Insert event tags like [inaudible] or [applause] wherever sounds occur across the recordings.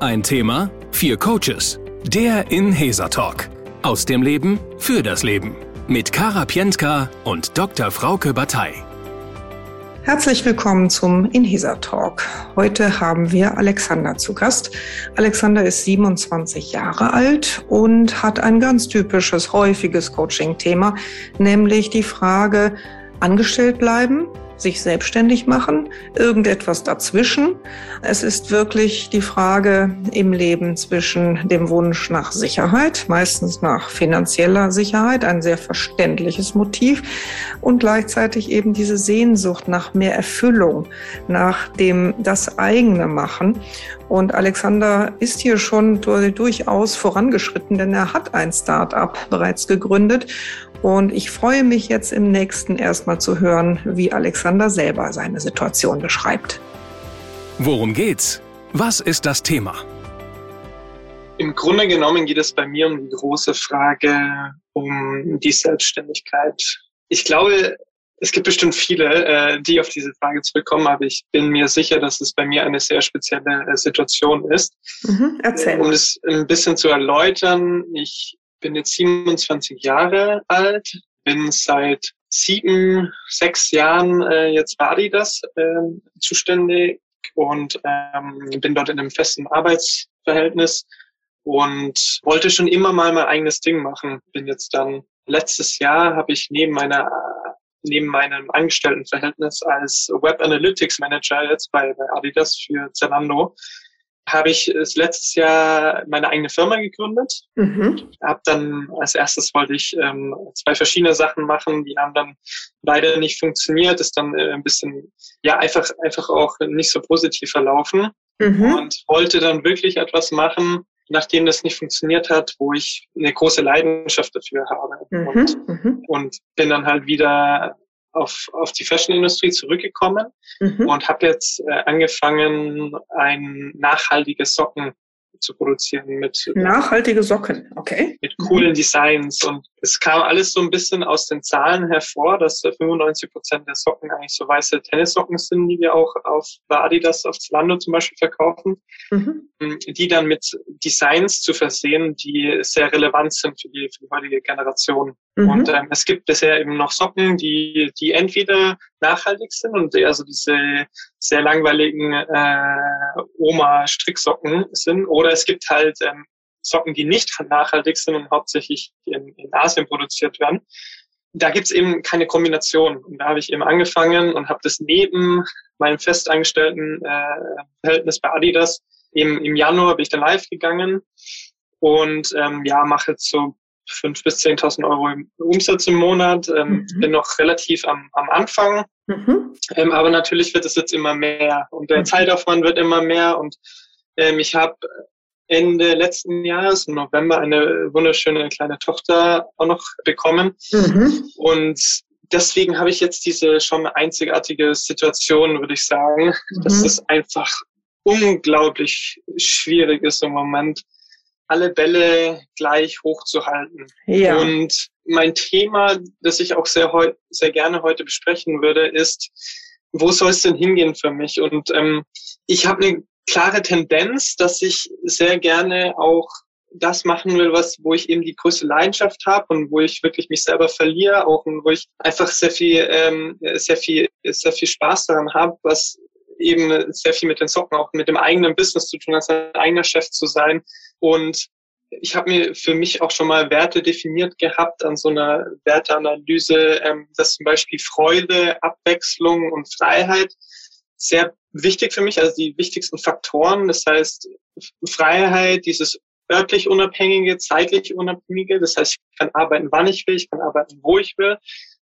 Ein Thema, vier Coaches. Der Inhesa Talk. Aus dem Leben für das Leben. Mit Kara Pientka und Dr. Frauke Batei. Herzlich willkommen zum Inhesa Talk. Heute haben wir Alexander zu Gast. Alexander ist 27 Jahre alt und hat ein ganz typisches, häufiges Coaching-Thema, nämlich die Frage, angestellt bleiben sich selbstständig machen, irgendetwas dazwischen. Es ist wirklich die Frage im Leben zwischen dem Wunsch nach Sicherheit, meistens nach finanzieller Sicherheit, ein sehr verständliches Motiv und gleichzeitig eben diese Sehnsucht nach mehr Erfüllung, nach dem das eigene machen. Und Alexander ist hier schon durchaus vorangeschritten, denn er hat ein Start-up bereits gegründet und ich freue mich jetzt im nächsten erstmal zu hören, wie Alexander selber seine Situation beschreibt. Worum geht's? Was ist das Thema? Im Grunde genommen geht es bei mir um die große Frage um die Selbstständigkeit. Ich glaube, es gibt bestimmt viele, äh, die auf diese Frage zurückkommen, aber ich bin mir sicher, dass es bei mir eine sehr spezielle äh, Situation ist. Mhm, erzähl. Um es ein bisschen zu erläutern, ich bin jetzt 27 Jahre alt, bin seit sieben, sechs Jahren äh, jetzt bei Adidas äh, zuständig und ähm, bin dort in einem festen Arbeitsverhältnis und wollte schon immer mal mein eigenes Ding machen. Bin jetzt dann letztes Jahr habe ich neben meiner neben meinem Angestelltenverhältnis als Web Analytics Manager jetzt bei, bei Adidas für Zalando habe ich letztes Jahr meine eigene Firma gegründet. Mhm. Hab dann als erstes wollte ich ähm, zwei verschiedene Sachen machen, die haben dann leider nicht funktioniert, ist dann äh, ein bisschen ja einfach einfach auch nicht so positiv verlaufen mhm. und wollte dann wirklich etwas machen, nachdem das nicht funktioniert hat, wo ich eine große Leidenschaft dafür habe mhm. und, mhm. und bin dann halt wieder auf, auf die Fashion-Industrie zurückgekommen mhm. und habe jetzt äh, angefangen, ein nachhaltiges Socken zu produzieren mit nachhaltige Socken, okay. Mit coolen mhm. Designs und es kam alles so ein bisschen aus den Zahlen hervor, dass 95 Prozent der Socken eigentlich so weiße Tennissocken sind, die wir auch auf Adidas auf Zalando zum Beispiel verkaufen, mhm. die dann mit Designs zu versehen, die sehr relevant sind für die, für die heutige Generation. Mhm. Und ähm, es gibt bisher eben noch Socken, die, die entweder nachhaltig sind und eher so diese sehr langweiligen äh, Oma-Stricksocken sind, oder es gibt halt ähm, Socken, die nicht nachhaltig sind und hauptsächlich in, in Asien produziert werden. Da gibt's eben keine Kombination. Und da habe ich eben angefangen und habe das neben meinem festangestellten äh, Verhältnis bei Adidas eben im Januar bin ich dann live gegangen und ähm, ja mache jetzt so fünf bis zehntausend Euro im Umsatz im Monat. Ähm, mhm. Bin noch relativ am, am Anfang, mhm. ähm, aber natürlich wird es jetzt immer mehr und der mhm. Zeitaufwand wird immer mehr und ähm, ich habe Ende letzten Jahres, im November, eine wunderschöne kleine Tochter auch noch bekommen. Mhm. Und deswegen habe ich jetzt diese schon einzigartige Situation, würde ich sagen, mhm. dass es einfach unglaublich schwierig ist im Moment, alle Bälle gleich hochzuhalten. Ja. Und mein Thema, das ich auch sehr, sehr gerne heute besprechen würde, ist, wo soll es denn hingehen für mich? Und ähm, ich habe eine klare Tendenz, dass ich sehr gerne auch das machen will, was, wo ich eben die größte Leidenschaft habe und wo ich wirklich mich selber verliere, auch und wo ich einfach sehr viel, ähm, sehr viel, sehr viel Spaß daran habe, was eben sehr viel mit den Socken, auch mit dem eigenen Business zu tun, als ein eigener Chef zu sein. Und ich habe mir für mich auch schon mal Werte definiert gehabt an so einer Werteanalyse, ähm, dass zum Beispiel Freude, Abwechslung und Freiheit sehr wichtig für mich, also die wichtigsten Faktoren. Das heißt, Freiheit, dieses örtlich unabhängige, zeitlich unabhängige. Das heißt, ich kann arbeiten, wann ich will, ich kann arbeiten, wo ich will.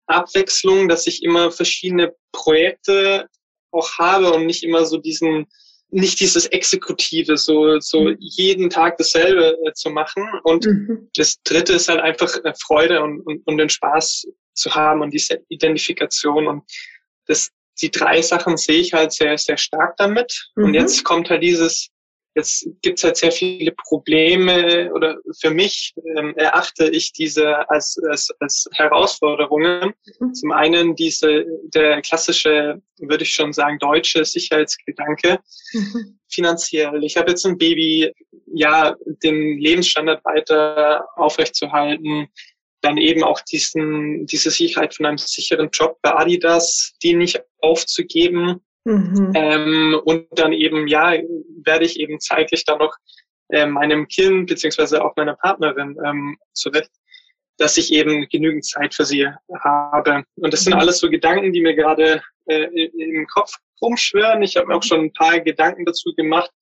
Abwechslung, dass ich immer verschiedene Projekte auch habe und nicht immer so diesen, nicht dieses Exekutive, so, so mhm. jeden Tag dasselbe äh, zu machen. Und mhm. das dritte ist halt einfach Freude und, und, und den Spaß zu haben und diese Identifikation. Und das die drei Sachen sehe ich halt sehr, sehr stark damit. Mhm. Und jetzt kommt halt dieses, Jetzt gibt es halt sehr viele Probleme oder für mich ähm, erachte ich diese als, als, als Herausforderungen. Mhm. Zum einen diese, der klassische, würde ich schon sagen, deutsche Sicherheitsgedanke. Mhm. Finanziell. Ich habe jetzt ein Baby, ja, den Lebensstandard weiter aufrechtzuerhalten. Dann eben auch diesen, diese Sicherheit von einem sicheren Job bei Adidas, die nicht aufzugeben Mhm. Ähm, und dann eben, ja, werde ich eben zeitlich dann noch äh, meinem Kind beziehungsweise auch meiner Partnerin ähm, zurecht, dass ich eben genügend Zeit für sie habe. Und das sind mhm. alles so Gedanken, die mir gerade äh, im Kopf rumschwören. Ich habe mir auch schon ein paar Gedanken dazu gemacht,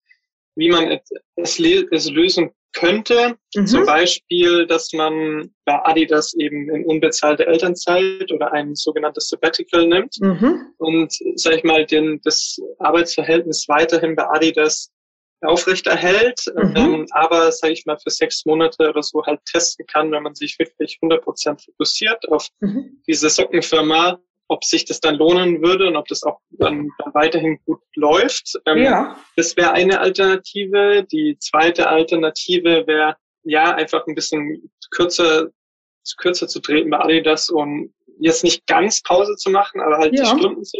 wie man es, es lösen könnte. Mhm. Zum Beispiel, dass man bei Adidas eben in unbezahlte Elternzeit oder ein sogenanntes Sabbatical nimmt mhm. und, sag ich mal, den, das Arbeitsverhältnis weiterhin bei Adidas aufrechterhält, mhm. ähm, aber, sage ich mal, für sechs Monate oder so halt testen kann, wenn man sich wirklich 100 Prozent fokussiert auf mhm. diese Sockenfirma, ob sich das dann lohnen würde und ob das auch dann, dann weiterhin gut läuft. Ähm, ja. Das wäre eine Alternative. Die zweite Alternative wäre, ja, einfach ein bisschen kürzer, kürzer zu treten bei Adidas und jetzt nicht ganz Pause zu machen, aber halt ja. die Stunden zu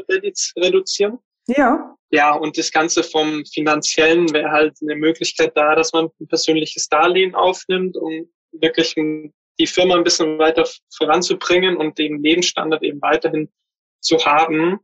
reduzieren. Ja. Ja, und das Ganze vom Finanziellen wäre halt eine Möglichkeit da, dass man ein persönliches Darlehen aufnimmt, um wirklich ein die Firma ein bisschen weiter voranzubringen und den Lebensstandard eben weiterhin zu haben.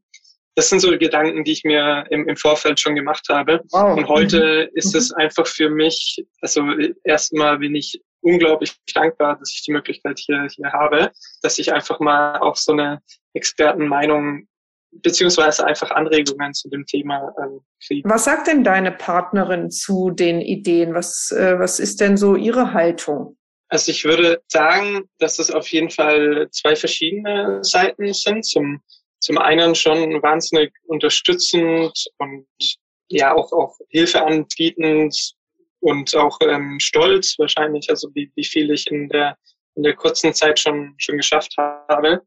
Das sind so Gedanken, die ich mir im, im Vorfeld schon gemacht habe. Wow. Und heute mhm. ist es einfach für mich, also erstmal bin ich unglaublich dankbar, dass ich die Möglichkeit hier, hier habe, dass ich einfach mal auch so eine Expertenmeinung beziehungsweise einfach Anregungen zu dem Thema ähm, kriege. Was sagt denn deine Partnerin zu den Ideen? Was, äh, was ist denn so ihre Haltung? Also ich würde sagen, dass es auf jeden Fall zwei verschiedene Seiten sind. Zum, zum einen schon wahnsinnig unterstützend und ja auch, auch Hilfe anbietend und auch ähm, stolz wahrscheinlich, also wie, wie viel ich in der, in der kurzen Zeit schon, schon geschafft habe.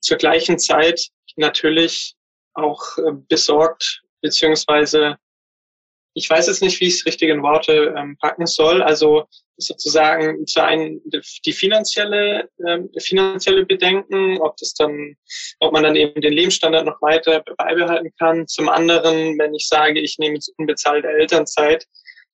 Zur gleichen Zeit natürlich auch äh, besorgt, beziehungsweise ich weiß jetzt nicht, wie ich es richtig in Worte ähm, packen soll. Also sozusagen zu einem die finanzielle ähm, finanzielle Bedenken, ob das dann, ob man dann eben den Lebensstandard noch weiter beibehalten kann. Zum anderen, wenn ich sage, ich nehme jetzt unbezahlte Elternzeit,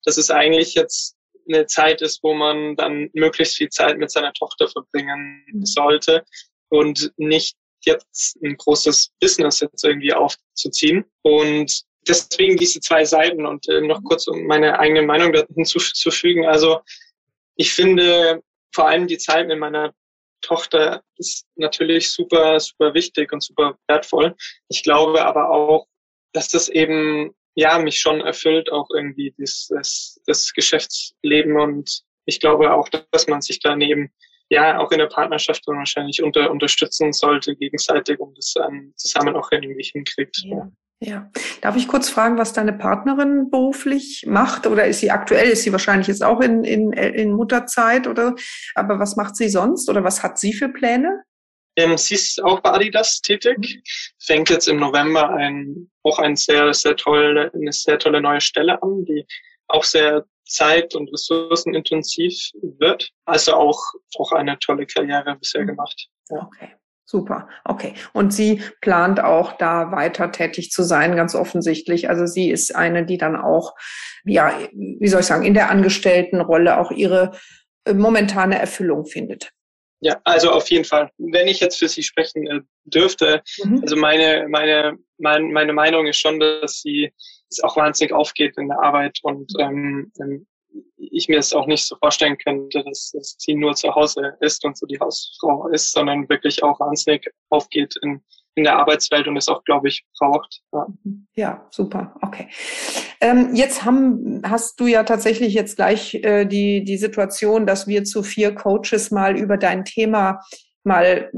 dass es eigentlich jetzt eine Zeit ist, wo man dann möglichst viel Zeit mit seiner Tochter verbringen mhm. sollte und nicht jetzt ein großes Business jetzt irgendwie aufzuziehen. Und deswegen diese zwei Seiten und äh, noch kurz um meine eigene Meinung hinzuzufügen. Also ich finde vor allem die Zeit mit meiner Tochter ist natürlich super, super wichtig und super wertvoll. Ich glaube aber auch, dass das eben ja mich schon erfüllt, auch irgendwie das, das, das Geschäftsleben und ich glaube auch, dass man sich daneben ja auch in der Partnerschaft dann wahrscheinlich unter, unterstützen sollte gegenseitig, um das ähm, zusammen auch irgendwie hinkriegt. Ja. Ja. Darf ich kurz fragen, was deine Partnerin beruflich macht? Oder ist sie aktuell? Ist sie wahrscheinlich jetzt auch in, in, in Mutterzeit oder? Aber was macht sie sonst? Oder was hat sie für Pläne? Ähm, sie ist auch bei Adidas tätig, mhm. fängt jetzt im November ein, auch ein sehr, sehr tolle, eine sehr tolle neue Stelle an, die auch sehr zeit- und ressourcenintensiv wird. Also auch, auch eine tolle Karriere bisher mhm. gemacht. Ja. Okay. Super, okay. Und sie plant auch da weiter tätig zu sein, ganz offensichtlich. Also sie ist eine, die dann auch, ja, wie soll ich sagen, in der Angestelltenrolle auch ihre äh, momentane Erfüllung findet. Ja, also auf jeden Fall. Wenn ich jetzt für Sie sprechen äh, dürfte, mhm. also meine, meine, mein, meine Meinung ist schon, dass sie es auch wahnsinnig aufgeht in der Arbeit und ähm, ähm ich mir es auch nicht so vorstellen könnte, dass, dass sie nur zu Hause ist und so die Hausfrau ist, sondern wirklich auch wahnsinnig aufgeht in, in der Arbeitswelt und es auch, glaube ich, braucht. Ja, ja super, okay. Ähm, jetzt haben, hast du ja tatsächlich jetzt gleich äh, die, die Situation, dass wir zu vier Coaches mal über dein Thema mal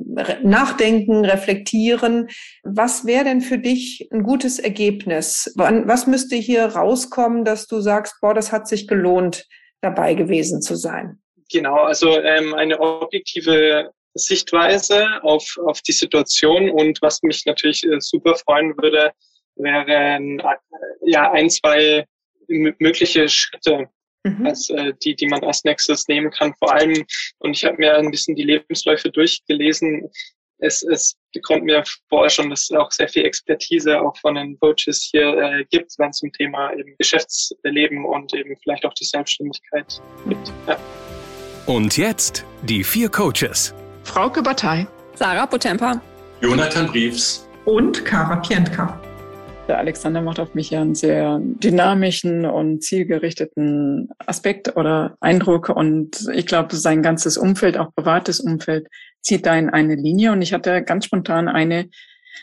nachdenken, reflektieren. Was wäre denn für dich ein gutes Ergebnis? Was müsste hier rauskommen, dass du sagst, boah, das hat sich gelohnt, dabei gewesen zu sein? Genau, also ähm, eine objektive Sichtweise auf, auf die Situation und was mich natürlich äh, super freuen würde, wären äh, ja ein, zwei mögliche Schritte, mhm. als, äh, die, die man als nächstes nehmen kann. Vor allem, und ich habe mir ein bisschen die Lebensläufe durchgelesen, es, es kommt mir vorher schon, dass es auch sehr viel Expertise auch von den Coaches hier äh, gibt, wenn es zum Thema eben Geschäftsleben und eben vielleicht auch die Selbstständigkeit gibt. Ja. Und jetzt die vier Coaches. Frauke Batei. Sarah Potempa. Jonathan Briefs. Und Kara Pientka. Der Alexander macht auf mich ja einen sehr dynamischen und zielgerichteten Aspekt oder Eindruck. Und ich glaube, sein ganzes Umfeld, auch privates Umfeld, zieht da in eine Linie. Und ich hatte ganz spontan eine,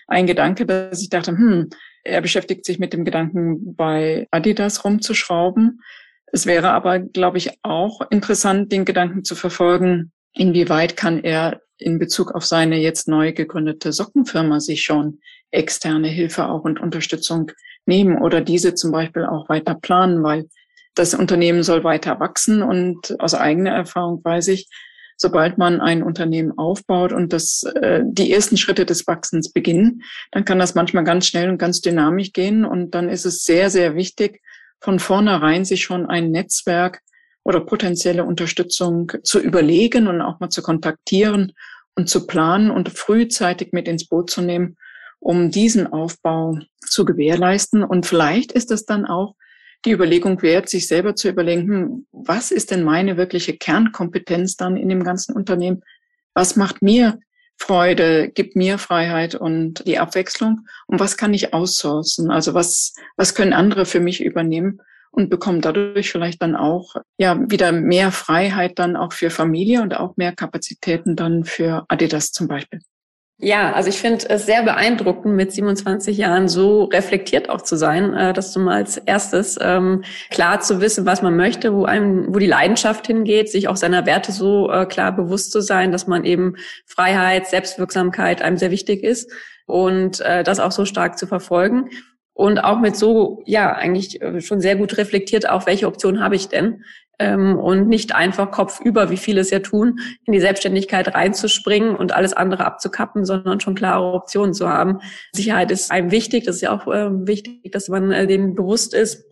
ein Gedanke, dass ich dachte, hm, er beschäftigt sich mit dem Gedanken, bei Adidas rumzuschrauben. Es wäre aber, glaube ich, auch interessant, den Gedanken zu verfolgen, inwieweit kann er in Bezug auf seine jetzt neu gegründete Sockenfirma sich schon externe Hilfe auch und Unterstützung nehmen oder diese zum Beispiel auch weiter planen, weil das Unternehmen soll weiter wachsen und aus eigener Erfahrung weiß ich, sobald man ein Unternehmen aufbaut und das, äh, die ersten Schritte des Wachsens beginnen, dann kann das manchmal ganz schnell und ganz dynamisch gehen. Und dann ist es sehr, sehr wichtig, von vornherein sich schon ein Netzwerk oder potenzielle Unterstützung zu überlegen und auch mal zu kontaktieren und zu planen und frühzeitig mit ins Boot zu nehmen, um diesen Aufbau zu gewährleisten. Und vielleicht ist es dann auch die Überlegung wert, sich selber zu überlegen, hm, was ist denn meine wirkliche Kernkompetenz dann in dem ganzen Unternehmen? Was macht mir Freude, gibt mir Freiheit und die Abwechslung? Und was kann ich outsourcen? Also was, was können andere für mich übernehmen? Und bekommen dadurch vielleicht dann auch, ja, wieder mehr Freiheit dann auch für Familie und auch mehr Kapazitäten dann für Adidas zum Beispiel. Ja, also ich finde es sehr beeindruckend, mit 27 Jahren so reflektiert auch zu sein, äh, dass du mal als erstes ähm, klar zu wissen, was man möchte, wo einem, wo die Leidenschaft hingeht, sich auch seiner Werte so äh, klar bewusst zu sein, dass man eben Freiheit, Selbstwirksamkeit einem sehr wichtig ist und äh, das auch so stark zu verfolgen und auch mit so, ja, eigentlich äh, schon sehr gut reflektiert, auch welche Option habe ich denn? ähm, und nicht einfach kopfüber, wie viele es ja tun, in die Selbstständigkeit reinzuspringen und alles andere abzukappen, sondern schon klare Optionen zu haben. Sicherheit ist einem wichtig, das ist ja auch äh, wichtig, dass man äh, dem bewusst ist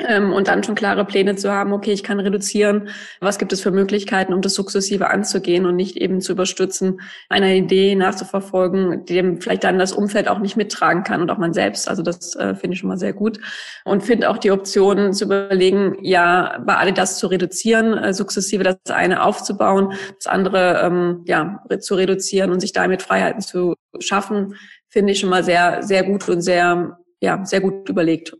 ähm, und dann schon klare Pläne zu haben, okay, ich kann reduzieren, was gibt es für Möglichkeiten, um das sukzessive anzugehen und nicht eben zu überstützen, einer Idee nachzuverfolgen, die dem vielleicht dann das Umfeld auch nicht mittragen kann und auch man selbst. Also das äh, finde ich schon mal sehr gut. Und finde auch die Option zu überlegen, ja, bei Adidas zu reduzieren, äh, sukzessive das eine aufzubauen, das andere ähm, ja, zu reduzieren und sich damit Freiheiten zu schaffen, finde ich schon mal sehr, sehr gut und sehr, ja, sehr gut überlegt.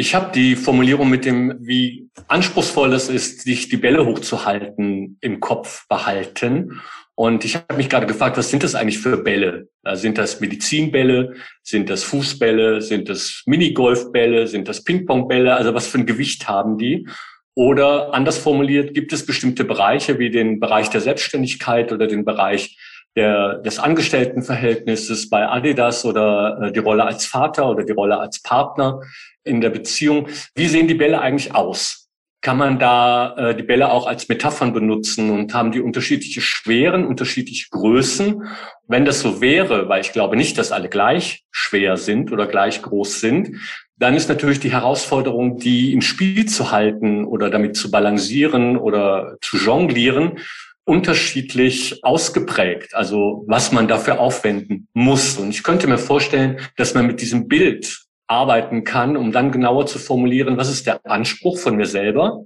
Ich habe die Formulierung mit dem, wie anspruchsvoll es ist, sich die Bälle hochzuhalten, im Kopf behalten. Und ich habe mich gerade gefragt, was sind das eigentlich für Bälle? Also sind das Medizinbälle? Sind das Fußbälle? Sind das Minigolfbälle? Sind das Pingpongbälle? Also was für ein Gewicht haben die? Oder anders formuliert, gibt es bestimmte Bereiche wie den Bereich der Selbstständigkeit oder den Bereich der, des Angestelltenverhältnisses bei Adidas oder äh, die Rolle als Vater oder die Rolle als Partner in der Beziehung. Wie sehen die Bälle eigentlich aus? Kann man da äh, die Bälle auch als Metaphern benutzen und haben die unterschiedliche Schweren, unterschiedliche Größen? Wenn das so wäre, weil ich glaube nicht, dass alle gleich schwer sind oder gleich groß sind, dann ist natürlich die Herausforderung, die im Spiel zu halten oder damit zu balancieren oder zu jonglieren, unterschiedlich ausgeprägt, also was man dafür aufwenden muss. Und ich könnte mir vorstellen, dass man mit diesem Bild arbeiten kann, um dann genauer zu formulieren, was ist der Anspruch von mir selber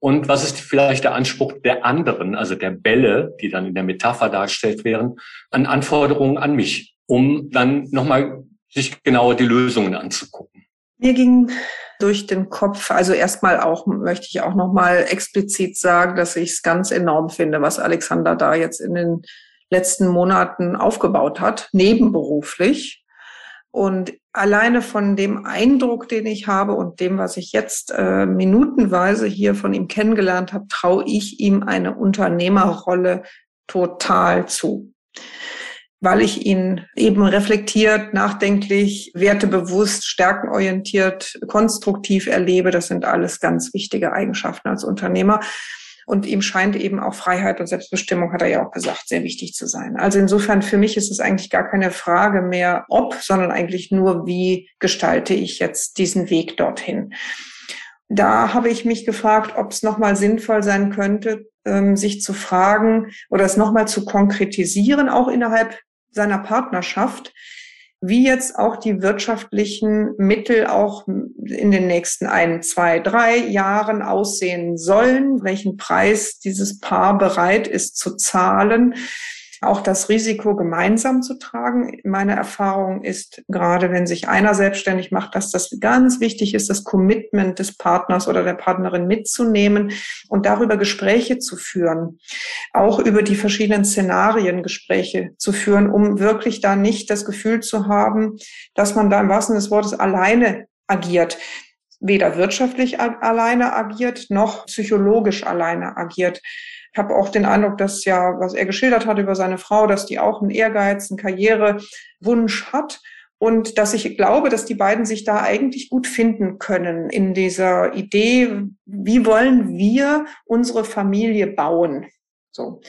und was ist vielleicht der Anspruch der anderen, also der Bälle, die dann in der Metapher dargestellt wären, an Anforderungen an mich, um dann nochmal sich genauer die Lösungen anzugucken. Mir ging durch den Kopf. Also erstmal auch möchte ich auch noch mal explizit sagen, dass ich es ganz enorm finde, was Alexander da jetzt in den letzten Monaten aufgebaut hat, nebenberuflich. Und alleine von dem Eindruck, den ich habe und dem, was ich jetzt äh, minutenweise hier von ihm kennengelernt habe, traue ich ihm eine Unternehmerrolle total zu weil ich ihn eben reflektiert, nachdenklich, wertebewusst, stärkenorientiert, konstruktiv erlebe. Das sind alles ganz wichtige Eigenschaften als Unternehmer. Und ihm scheint eben auch Freiheit und Selbstbestimmung, hat er ja auch gesagt, sehr wichtig zu sein. Also insofern für mich ist es eigentlich gar keine Frage mehr, ob, sondern eigentlich nur, wie gestalte ich jetzt diesen Weg dorthin. da habe ich mich gefragt, ob es nochmal sinnvoll sein könnte, ähm, sich zu fragen oder es nochmal zu konkretisieren, auch innerhalb seiner Partnerschaft, wie jetzt auch die wirtschaftlichen Mittel auch in den nächsten ein, zwei, drei Jahren aussehen sollen, welchen Preis dieses Paar bereit ist zu zahlen auch das Risiko gemeinsam zu tragen. Meine Erfahrung ist, gerade wenn sich einer selbstständig macht, dass das ganz wichtig ist, das Commitment des Partners oder der Partnerin mitzunehmen und darüber Gespräche zu führen, auch über die verschiedenen Szenarien Gespräche zu führen, um wirklich da nicht das Gefühl zu haben, dass man da im wahrsten des Wortes alleine agiert weder wirtschaftlich alleine agiert noch psychologisch alleine agiert. Ich habe auch den Eindruck, dass ja, was er geschildert hat über seine Frau, dass die auch einen Ehrgeiz, einen Karrierewunsch hat und dass ich glaube, dass die beiden sich da eigentlich gut finden können in dieser Idee, wie wollen wir unsere Familie bauen? So.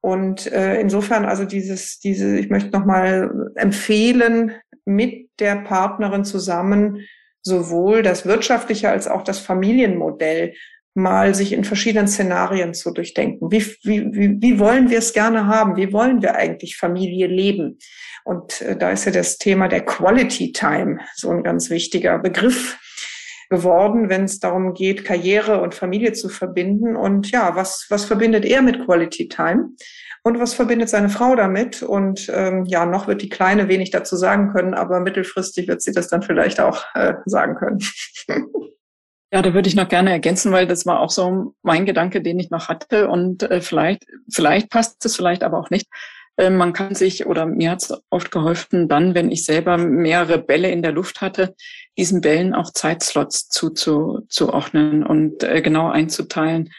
Und äh, insofern also dieses, diese, ich möchte nochmal empfehlen, mit der Partnerin zusammen sowohl das wirtschaftliche als auch das Familienmodell mal sich in verschiedenen Szenarien zu durchdenken. Wie, wie, wie, wie wollen wir es gerne haben? Wie wollen wir eigentlich Familie leben? Und äh, da ist ja das Thema der Quality Time so ein ganz wichtiger Begriff geworden, wenn es darum geht, Karriere und Familie zu verbinden. Und ja, was, was verbindet er mit Quality Time? Und was verbindet seine Frau damit? Und ähm, ja, noch wird die Kleine wenig dazu sagen können, aber mittelfristig wird sie das dann vielleicht auch äh, sagen können. [laughs] Ja, da würde ich noch gerne ergänzen, weil das war auch so mein Gedanke, den ich noch hatte. Und äh, vielleicht, vielleicht passt es, vielleicht aber auch nicht. Äh, man kann sich, oder mir hat es oft geholfen, dann, wenn ich selber mehrere Bälle in der Luft hatte, diesen Bällen auch Zeitslots zuzuordnen und äh, genau einzuteilen.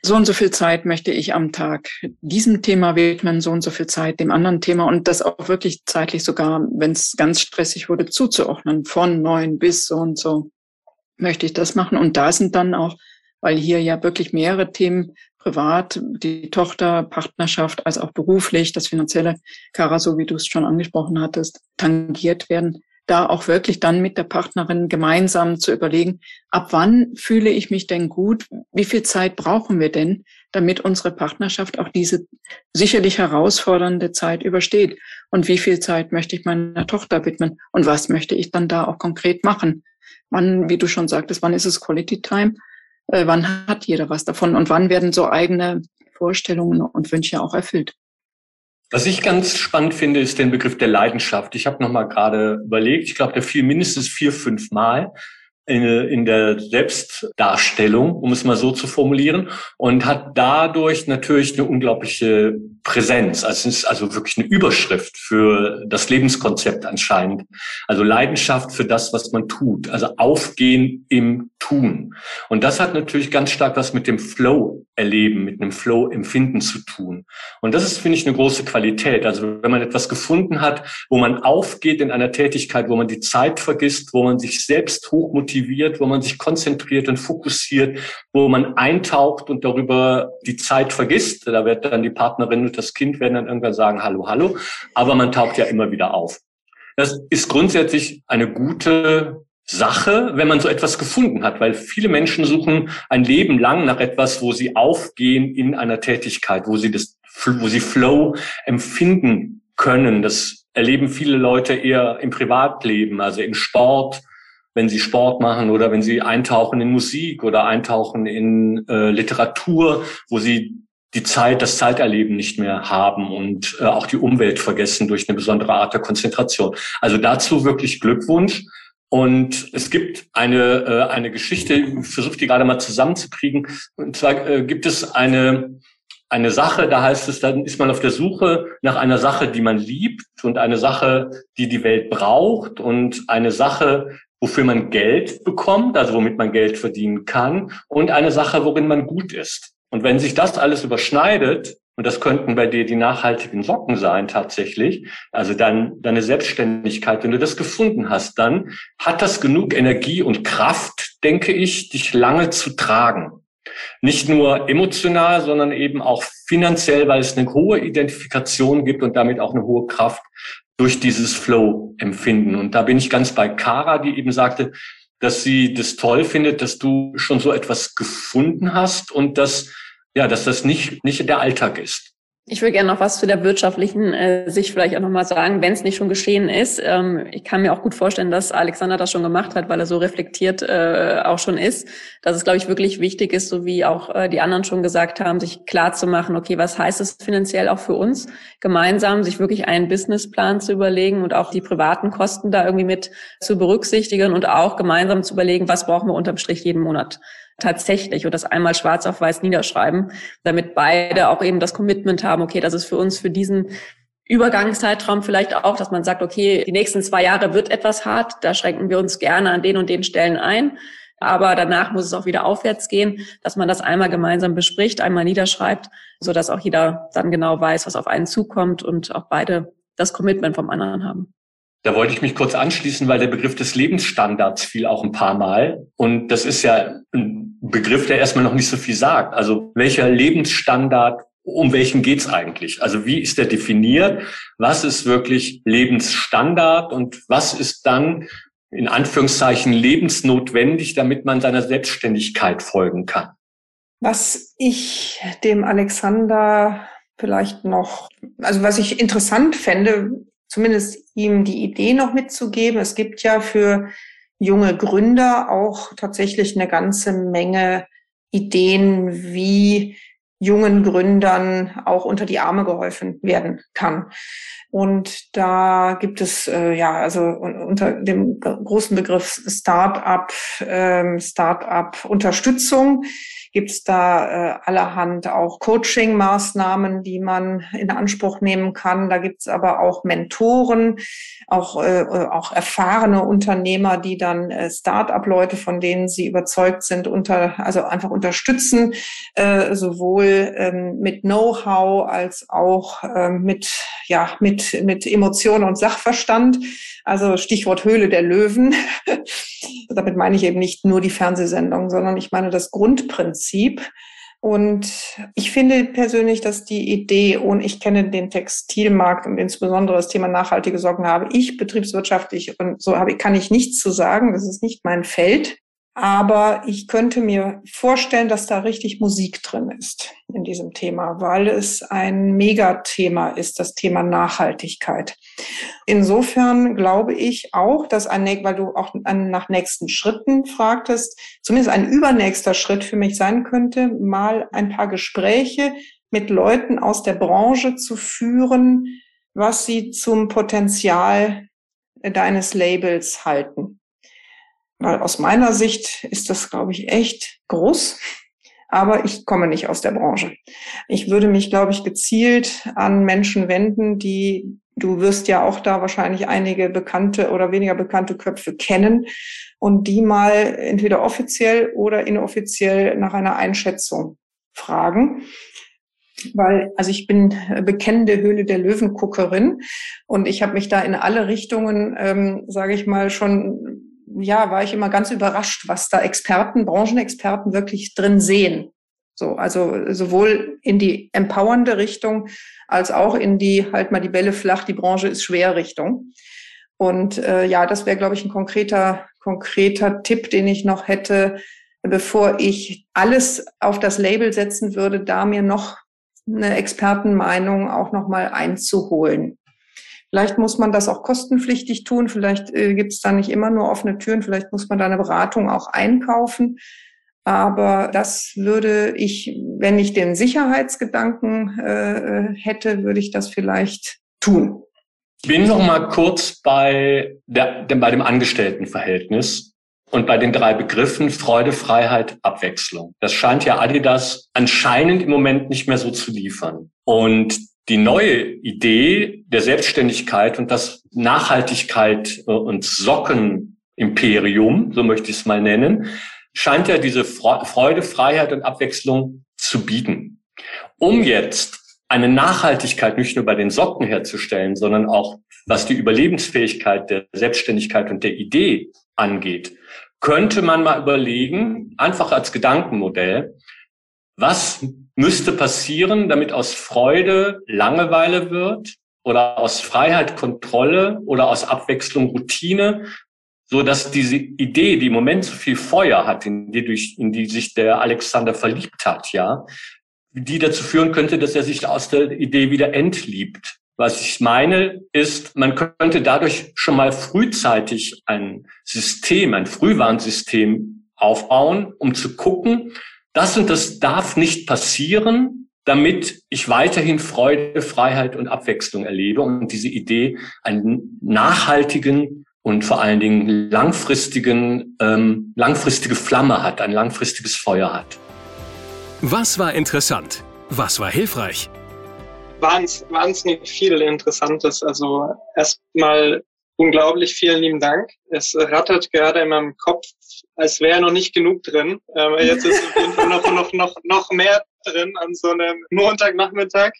So und so viel Zeit möchte ich am Tag diesem Thema widmen, so und so viel Zeit dem anderen Thema und das auch wirklich zeitlich sogar, wenn es ganz stressig wurde, zuzuordnen, von neun bis so und so möchte ich das machen. Und da sind dann auch, weil hier ja wirklich mehrere Themen privat, die Tochter, Partnerschaft, als auch beruflich, das finanzielle Kara, so wie du es schon angesprochen hattest, tangiert werden, da auch wirklich dann mit der Partnerin gemeinsam zu überlegen, ab wann fühle ich mich denn gut? Wie viel Zeit brauchen wir denn, damit unsere Partnerschaft auch diese sicherlich herausfordernde Zeit übersteht? Und wie viel Zeit möchte ich meiner Tochter widmen? Und was möchte ich dann da auch konkret machen? Wann, wie du schon sagtest, wann ist es Quality Time? Äh, wann hat jeder was davon? Und wann werden so eigene Vorstellungen und Wünsche auch erfüllt? Was ich ganz spannend finde, ist den Begriff der Leidenschaft. Ich habe noch mal gerade überlegt, ich glaube, der fiel mindestens vier, fünf Mal in, in der Selbstdarstellung, um es mal so zu formulieren, und hat dadurch natürlich eine unglaubliche Präsenz. Also es ist also wirklich eine Überschrift für das Lebenskonzept anscheinend. Also Leidenschaft für das, was man tut. Also Aufgehen im Tun. Und das hat natürlich ganz stark was mit dem Flow erleben, mit einem Flow-Empfinden zu tun. Und das ist, finde ich, eine große Qualität. Also wenn man etwas gefunden hat, wo man aufgeht in einer Tätigkeit, wo man die Zeit vergisst, wo man sich selbst hochmotiviert, wo man sich konzentriert und fokussiert, wo man eintaucht und darüber die Zeit vergisst. Da wird dann die Partnerin und das Kind werden dann irgendwann sagen, hallo, hallo. Aber man taucht ja immer wieder auf. Das ist grundsätzlich eine gute Sache, wenn man so etwas gefunden hat, weil viele Menschen suchen ein Leben lang nach etwas, wo sie aufgehen in einer Tätigkeit, wo sie das, wo sie Flow empfinden können. Das erleben viele Leute eher im Privatleben, also im Sport, wenn sie Sport machen oder wenn sie eintauchen in Musik oder eintauchen in äh, Literatur, wo sie die Zeit, das Zeiterleben nicht mehr haben und äh, auch die Umwelt vergessen durch eine besondere Art der Konzentration. Also dazu wirklich Glückwunsch. Und es gibt eine, äh, eine Geschichte, ich versuche die gerade mal zusammenzukriegen. Und zwar äh, gibt es eine, eine Sache, da heißt es, dann ist man auf der Suche nach einer Sache, die man liebt und eine Sache, die die Welt braucht und eine Sache, wofür man Geld bekommt, also womit man Geld verdienen kann und eine Sache, worin man gut ist. Und wenn sich das alles überschneidet, und das könnten bei dir die nachhaltigen Socken sein tatsächlich. Also dann deine Selbstständigkeit. Wenn du das gefunden hast, dann hat das genug Energie und Kraft, denke ich, dich lange zu tragen. Nicht nur emotional, sondern eben auch finanziell, weil es eine hohe Identifikation gibt und damit auch eine hohe Kraft durch dieses Flow-Empfinden. Und da bin ich ganz bei Kara, die eben sagte, dass sie das toll findet, dass du schon so etwas gefunden hast und dass, ja, dass das nicht, nicht der Alltag ist. Ich würde gerne noch was zu der wirtschaftlichen äh, Sicht vielleicht auch nochmal sagen, wenn es nicht schon geschehen ist. Ähm, ich kann mir auch gut vorstellen, dass Alexander das schon gemacht hat, weil er so reflektiert äh, auch schon ist. Dass es, glaube ich, wirklich wichtig ist, so wie auch äh, die anderen schon gesagt haben, sich klar zu machen, okay, was heißt es finanziell auch für uns, gemeinsam sich wirklich einen Businessplan zu überlegen und auch die privaten Kosten da irgendwie mit zu berücksichtigen und auch gemeinsam zu überlegen, was brauchen wir unterm Strich jeden Monat tatsächlich und das einmal schwarz auf weiß niederschreiben, damit beide auch eben das Commitment haben, okay, das ist für uns für diesen Übergangszeitraum vielleicht auch, dass man sagt, okay, die nächsten zwei Jahre wird etwas hart, da schränken wir uns gerne an den und den Stellen ein. Aber danach muss es auch wieder aufwärts gehen, dass man das einmal gemeinsam bespricht, einmal niederschreibt, so dass auch jeder dann genau weiß, was auf einen zukommt und auch beide das Commitment vom anderen haben. Da wollte ich mich kurz anschließen, weil der Begriff des Lebensstandards fiel auch ein paar Mal. Und das ist ja ein Begriff, der erstmal noch nicht so viel sagt. Also welcher Lebensstandard, um welchen geht's eigentlich? Also wie ist der definiert? Was ist wirklich Lebensstandard und was ist dann in Anführungszeichen lebensnotwendig, damit man seiner Selbstständigkeit folgen kann? Was ich dem Alexander vielleicht noch, also was ich interessant fände, zumindest ihm die Idee noch mitzugeben. Es gibt ja für junge Gründer auch tatsächlich eine ganze Menge Ideen, wie jungen Gründern auch unter die Arme geholfen werden kann. Und da gibt es äh, ja also unter dem großen Begriff Start-up, ähm, Start-up Unterstützung gibt es da äh, allerhand auch Coaching-Maßnahmen, die man in Anspruch nehmen kann. Da gibt es aber auch Mentoren, auch, äh, auch erfahrene Unternehmer, die dann äh, Start-up-Leute, von denen sie überzeugt sind, unter, also einfach unterstützen, äh, sowohl ähm, mit Know-how als auch äh, mit, ja, mit, mit Emotionen und Sachverstand. Also Stichwort Höhle der Löwen. [laughs] Damit meine ich eben nicht nur die Fernsehsendung, sondern ich meine das Grundprinzip. Und ich finde persönlich, dass die Idee, und ich kenne den Textilmarkt und insbesondere das Thema nachhaltige Socken habe ich betriebswirtschaftlich und so habe, kann ich nichts zu sagen. Das ist nicht mein Feld. Aber ich könnte mir vorstellen, dass da richtig Musik drin ist in diesem Thema, weil es ein Megathema ist, das Thema Nachhaltigkeit. Insofern glaube ich auch, dass ein, weil du auch nach nächsten Schritten fragtest, zumindest ein übernächster Schritt für mich sein könnte, mal ein paar Gespräche mit Leuten aus der Branche zu führen, was sie zum Potenzial deines Labels halten. Weil aus meiner Sicht ist das, glaube ich, echt groß. Aber ich komme nicht aus der Branche. Ich würde mich, glaube ich, gezielt an Menschen wenden, die, du wirst ja auch da wahrscheinlich einige bekannte oder weniger bekannte Köpfe kennen und die mal entweder offiziell oder inoffiziell nach einer Einschätzung fragen weil also ich bin bekennende Höhle der Löwenguckerin und ich habe mich da in alle Richtungen, ähm, sage ich mal, schon ja, war ich immer ganz überrascht, was da Experten, Branchenexperten wirklich drin sehen. So, also sowohl in die empowernde Richtung als auch in die halt mal die Bälle flach, die Branche ist schwer Richtung. Und äh, ja, das wäre, glaube ich, ein konkreter, konkreter Tipp, den ich noch hätte, bevor ich alles auf das Label setzen würde, da mir noch eine Expertenmeinung auch noch mal einzuholen. Vielleicht muss man das auch kostenpflichtig tun. Vielleicht äh, gibt es da nicht immer nur offene Türen. Vielleicht muss man da eine Beratung auch einkaufen. Aber das würde ich, wenn ich den Sicherheitsgedanken äh, hätte, würde ich das vielleicht tun. Ich bin noch mal kurz bei, der, bei dem Angestelltenverhältnis und bei den drei Begriffen Freude, Freiheit, Abwechslung. Das scheint ja Adidas anscheinend im Moment nicht mehr so zu liefern. Und die neue Idee der Selbstständigkeit und das Nachhaltigkeit äh, und Sockenimperium, so möchte ich es mal nennen, scheint ja diese Freude, Freiheit und Abwechslung zu bieten. Um jetzt eine Nachhaltigkeit nicht nur bei den Socken herzustellen, sondern auch was die Überlebensfähigkeit der Selbstständigkeit und der Idee angeht, könnte man mal überlegen, einfach als Gedankenmodell, was müsste passieren, damit aus Freude Langeweile wird oder aus Freiheit Kontrolle oder aus Abwechslung Routine? so dass diese Idee, die im Moment so viel Feuer hat, in die, durch, in die sich der Alexander verliebt hat, ja, die dazu führen könnte, dass er sich aus der Idee wieder entliebt. Was ich meine, ist, man könnte dadurch schon mal frühzeitig ein System, ein Frühwarnsystem aufbauen, um zu gucken, das und das darf nicht passieren, damit ich weiterhin Freude, Freiheit und Abwechslung erlebe und diese Idee einen nachhaltigen und vor allen Dingen langfristigen, ähm, langfristige Flamme hat, ein langfristiges Feuer hat. Was war interessant? Was war hilfreich? Wahnsinnig viel Interessantes. Also erstmal unglaublich vielen lieben Dank. Es rattert gerade in meinem Kopf, als wäre noch nicht genug drin. Ähm, jetzt ist noch, noch, noch, noch mehr drin an so einem Montagnachmittag.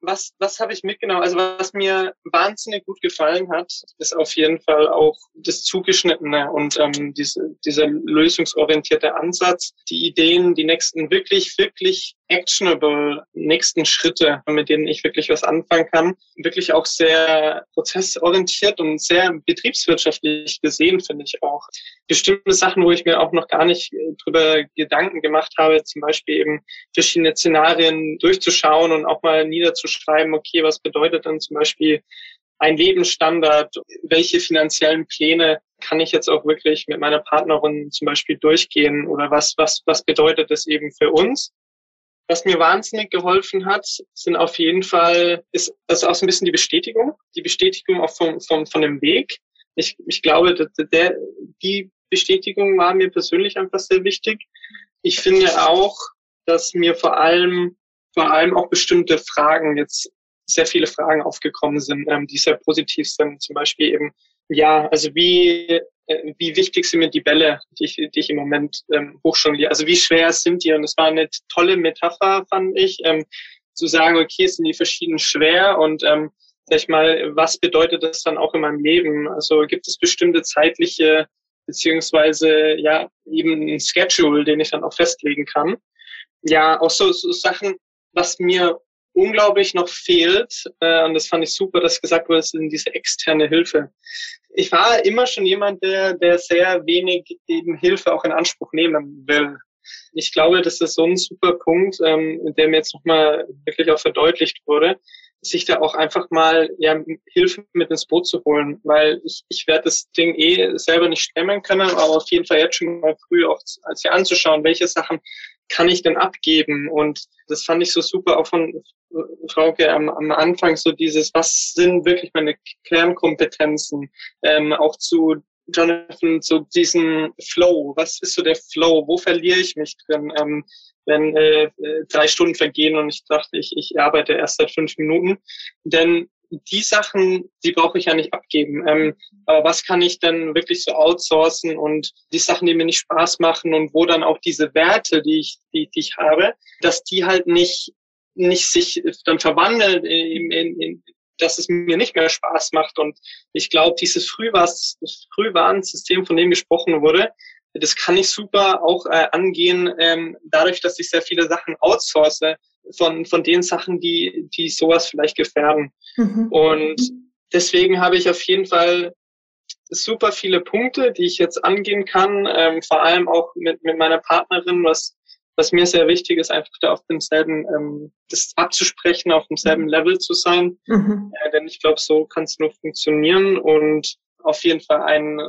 Was, was habe ich mitgenommen? Also was mir wahnsinnig gut gefallen hat, ist auf jeden Fall auch das Zugeschnittene und ähm, diese, dieser lösungsorientierte Ansatz, die Ideen, die nächsten wirklich, wirklich actionable nächsten Schritte, mit denen ich wirklich was anfangen kann, wirklich auch sehr prozessorientiert und sehr betriebswirtschaftlich gesehen, finde ich auch. Bestimmte Sachen, wo ich mir auch noch gar nicht äh, drüber Gedanken gemacht habe, zum Beispiel eben verschiedene Szenarien durchzuschauen und auch mal niederzuschreiben, okay, was bedeutet dann zum Beispiel ein Lebensstandard, welche finanziellen Pläne kann ich jetzt auch wirklich mit meiner Partnerin zum Beispiel durchgehen oder was, was, was bedeutet das eben für uns? Was mir wahnsinnig geholfen hat, sind auf jeden Fall, ist also auch so ein bisschen die Bestätigung, die Bestätigung auch vom, vom, von dem Weg. Ich, ich glaube, der, die Bestätigung war mir persönlich einfach sehr wichtig. Ich finde auch, dass mir vor allem, vor allem auch bestimmte Fragen jetzt sehr viele Fragen aufgekommen sind, ähm, die sehr positiv sind. Zum Beispiel eben, ja, also wie, äh, wie wichtig sind mir die Bälle, die ich, die ich im Moment ähm, hochjongliere? Also wie schwer sind die? Und es war eine tolle Metapher, fand ich, ähm, zu sagen, okay, sind die verschieden schwer und ähm, sag ich mal, was bedeutet das dann auch in meinem Leben? Also gibt es bestimmte zeitliche beziehungsweise ja eben ein Schedule, den ich dann auch festlegen kann. Ja, auch so, so Sachen, was mir unglaublich noch fehlt, äh, und das fand ich super, dass gesagt wurde, ist diese externe Hilfe. Ich war immer schon jemand, der, der sehr wenig eben Hilfe auch in Anspruch nehmen will. Ich glaube, das ist so ein super Punkt, ähm, der mir jetzt nochmal wirklich auch verdeutlicht wurde, sich da auch einfach mal ja, Hilfe mit ins Boot zu holen, weil ich, ich werde das Ding eh selber nicht stemmen können, aber auf jeden Fall jetzt schon mal früh auch als hier anzuschauen, welche Sachen kann ich denn abgeben? Und das fand ich so super auch von Frauke am, am Anfang, so dieses, was sind wirklich meine Kernkompetenzen, ähm, auch zu Jonathan, so diesen Flow, was ist so der Flow, wo verliere ich mich drin? Ähm, wenn äh, drei Stunden vergehen und ich dachte, ich, ich arbeite erst seit fünf Minuten. Denn die Sachen, die brauche ich ja nicht abgeben. Ähm, aber was kann ich denn wirklich so outsourcen und die Sachen, die mir nicht Spaß machen und wo dann auch diese Werte, die ich, die, die ich habe, dass die halt nicht, nicht sich dann verwandeln in, in, in dass es mir nicht mehr Spaß macht. Und ich glaube, dieses Frühwarnsystem, von dem gesprochen wurde, das kann ich super auch äh, angehen, ähm, dadurch, dass ich sehr viele Sachen outsource von, von den Sachen, die, die sowas vielleicht gefährden. Mhm. Und deswegen habe ich auf jeden Fall super viele Punkte, die ich jetzt angehen kann, ähm, vor allem auch mit, mit meiner Partnerin, was, was mir sehr wichtig ist, einfach da auf demselben, ähm, das abzusprechen, auf demselben mhm. Level zu sein. Mhm. Äh, denn ich glaube, so kann es nur funktionieren und auf jeden Fall ein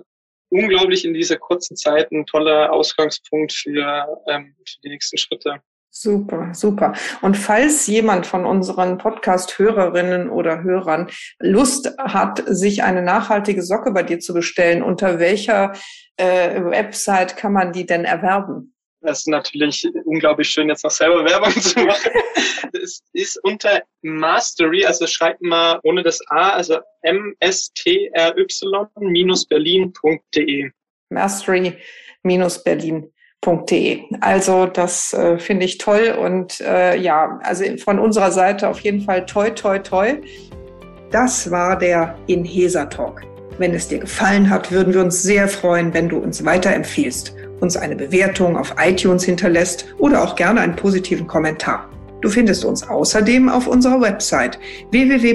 unglaublich in dieser kurzen Zeit ein toller Ausgangspunkt für, ähm, für die nächsten Schritte. Super, super. Und falls jemand von unseren Podcast-Hörerinnen oder Hörern Lust hat, sich eine nachhaltige Socke bei dir zu bestellen, unter welcher äh, Website kann man die denn erwerben? Das ist natürlich unglaublich schön, jetzt noch selber Werbung zu machen. [laughs] es ist unter Mastery, also schreibt mal ohne das A, also mstry-berlin.de. Mastery-berlin.de. Also das äh, finde ich toll und äh, ja, also von unserer Seite auf jeden Fall toi, toi, toi. Das war der Inhesa Talk. Wenn es dir gefallen hat, würden wir uns sehr freuen, wenn du uns weiterempfiehlst uns eine Bewertung auf iTunes hinterlässt oder auch gerne einen positiven Kommentar. Du findest uns außerdem auf unserer Website www.inhesa.de.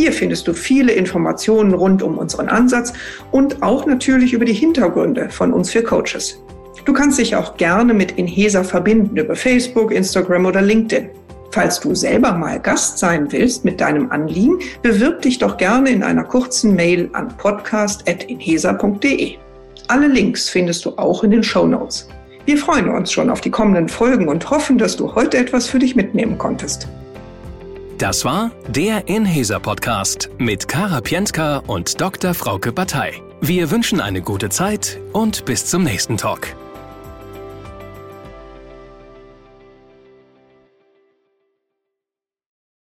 Hier findest du viele Informationen rund um unseren Ansatz und auch natürlich über die Hintergründe von uns für Coaches. Du kannst dich auch gerne mit Inhesa verbinden über Facebook, Instagram oder LinkedIn. Falls du selber mal Gast sein willst mit deinem Anliegen, bewirb dich doch gerne in einer kurzen Mail an podcast.inhesa.de. Alle Links findest du auch in den Show Notes. Wir freuen uns schon auf die kommenden Folgen und hoffen, dass du heute etwas für dich mitnehmen konntest. Das war der Inhesa Podcast mit Kara Pientka und Dr. Frauke Batei. Wir wünschen eine gute Zeit und bis zum nächsten Talk.